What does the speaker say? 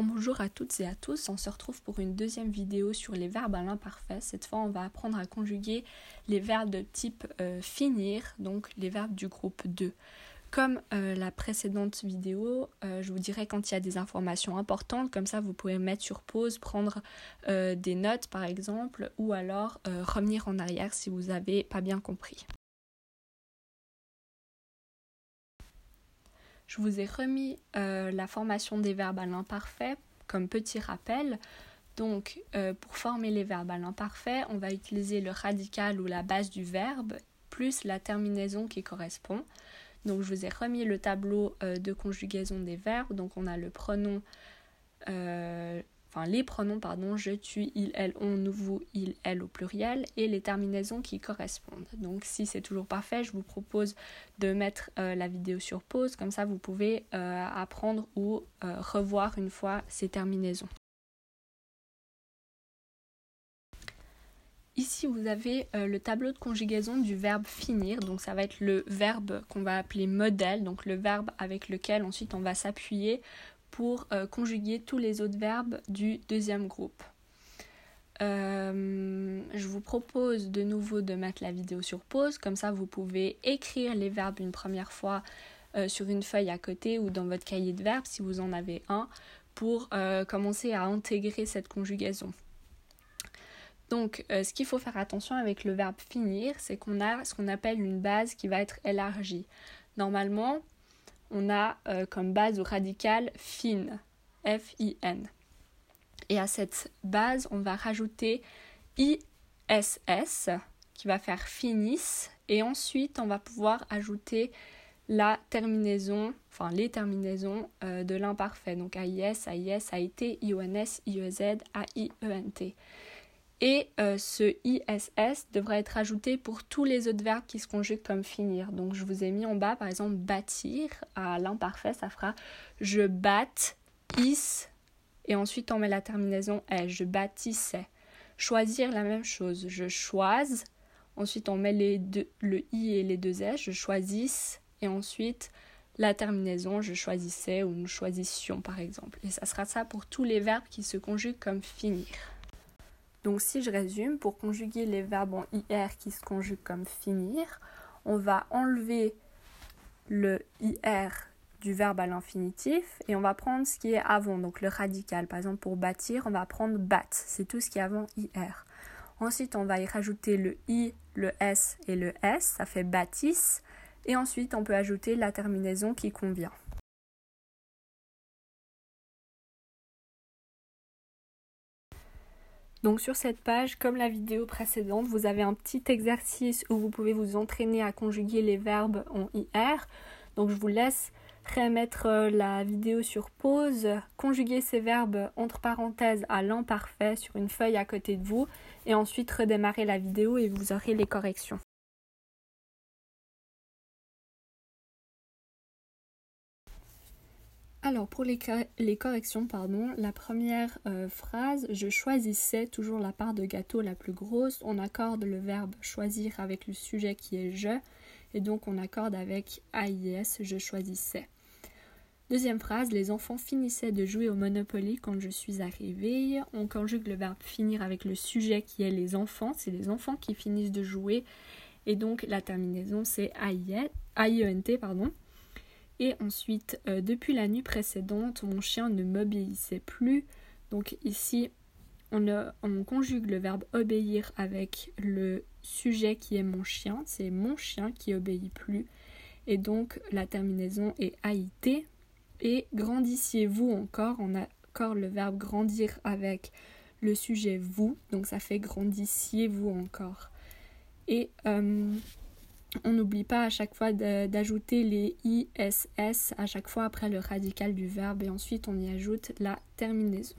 Bonjour à toutes et à tous, on se retrouve pour une deuxième vidéo sur les verbes à l'imparfait. Cette fois, on va apprendre à conjuguer les verbes de type euh, finir, donc les verbes du groupe 2. Comme euh, la précédente vidéo, euh, je vous dirai quand il y a des informations importantes, comme ça vous pouvez mettre sur pause, prendre des notes par exemple, ou alors revenir en arrière si vous n'avez pas bien compris. Je vous ai remis euh, la formation des verbes à l'imparfait comme petit rappel. Donc, euh, pour former les verbes à l'imparfait, on va utiliser le radical ou la base du verbe plus la terminaison qui correspond. Donc, je vous ai remis le tableau euh, de conjugaison des verbes. Donc, on a le pronom enfin les pronoms, pardon, je, tu, il, elle, on, nous, vous, il, elle au pluriel et les terminaisons qui correspondent. Donc si c'est toujours pas fait, je vous propose de mettre euh, la vidéo sur pause, comme ça vous pouvez euh, apprendre ou euh, revoir une fois ces terminaisons. Ici, vous avez le tableau de conjugaison du verbe finir. Donc, ça va être le verbe qu'on va appeler modèle, donc le verbe avec lequel ensuite on va s'appuyer pour euh, conjuguer tous les autres verbes du deuxième groupe. Euh, je vous propose de nouveau de mettre la vidéo sur pause, comme ça vous pouvez écrire les verbes une première fois euh, sur une feuille à côté ou dans votre cahier de verbes si vous en avez un, pour commencer à intégrer cette conjugaison. Donc, ce qu'il faut faire attention avec le verbe finir, c'est qu'on a ce qu'on appelle une base qui va être élargie. Normalement, on a euh, comme base au radical fin, F-I-N. Et à cette base, on va rajouter ISS qui va faire finis. Et ensuite, on va pouvoir ajouter la terminaison, enfin les terminaisons euh, de l'imparfait. Donc AIS, AIS, AIT, IONS, IEZ, AIENT. Et euh, ce ISS devrait être ajouté pour tous les autres verbes qui se conjuguent comme finir. Donc je vous ai mis en bas par exemple bâtir à l'imparfait, ça fera je batte, is, et ensuite on met la terminaison est, je bâtissais. Choisir la même chose, je choise, ensuite on met les deux, le i et les deux s, je choisisse, et ensuite la terminaison, je choisissais ou nous choisissions par exemple. Et ça sera ça pour tous les verbes qui se conjuguent comme finir. Donc si je résume, pour conjuguer les verbes en IR qui se conjuguent comme finir, on va enlever le IR du verbe à l'infinitif et on va prendre ce qui est avant, donc le radical. Par exemple, pour bâtir, on va prendre bat, c'est tout ce qui est avant IR. Ensuite, on va y rajouter le I, le S et le S, ça fait bâtisse. Et ensuite, on peut ajouter la terminaison qui convient. Donc sur cette page, comme la vidéo précédente, vous avez un petit exercice où vous pouvez vous entraîner à conjuguer les verbes en IR. Donc je vous laisse remettre euh, la vidéo sur pause, conjuguer ces verbes entre parenthèses à l'imparfait sur une feuille à côté de vous et ensuite redémarrer la vidéo et vous aurez les corrections. Alors pour les, corrections, pardon, la première euh, phrase, je choisissais toujours la part de gâteau la plus grosse. On accorde le verbe choisir avec le sujet qui est je et donc on accorde avec AIS, je choisissais. Deuxième phrase, les enfants finissaient de jouer au Monopoly quand je suis arrivée. On conjugue le verbe finir avec le sujet qui est les enfants. C'est les enfants qui finissent de jouer. Et donc la terminaison c'est AIENT. Pardon. Et ensuite, euh, depuis la nuit précédente, mon chien ne m'obéissait plus. Donc ici, on, on, conjugue le verbe obéir avec le sujet qui est mon chien. C'est mon chien qui obéit plus. Et donc la terminaison est AIT. Et grandissiez-vous encore. On a encore le verbe grandir avec le sujet vous. Donc ça fait grandissiez-vous encore. Et euh, on n'oublie pas à chaque fois d'ajouter les ISS à chaque fois après le radical du verbe et ensuite on y ajoute la terminaison.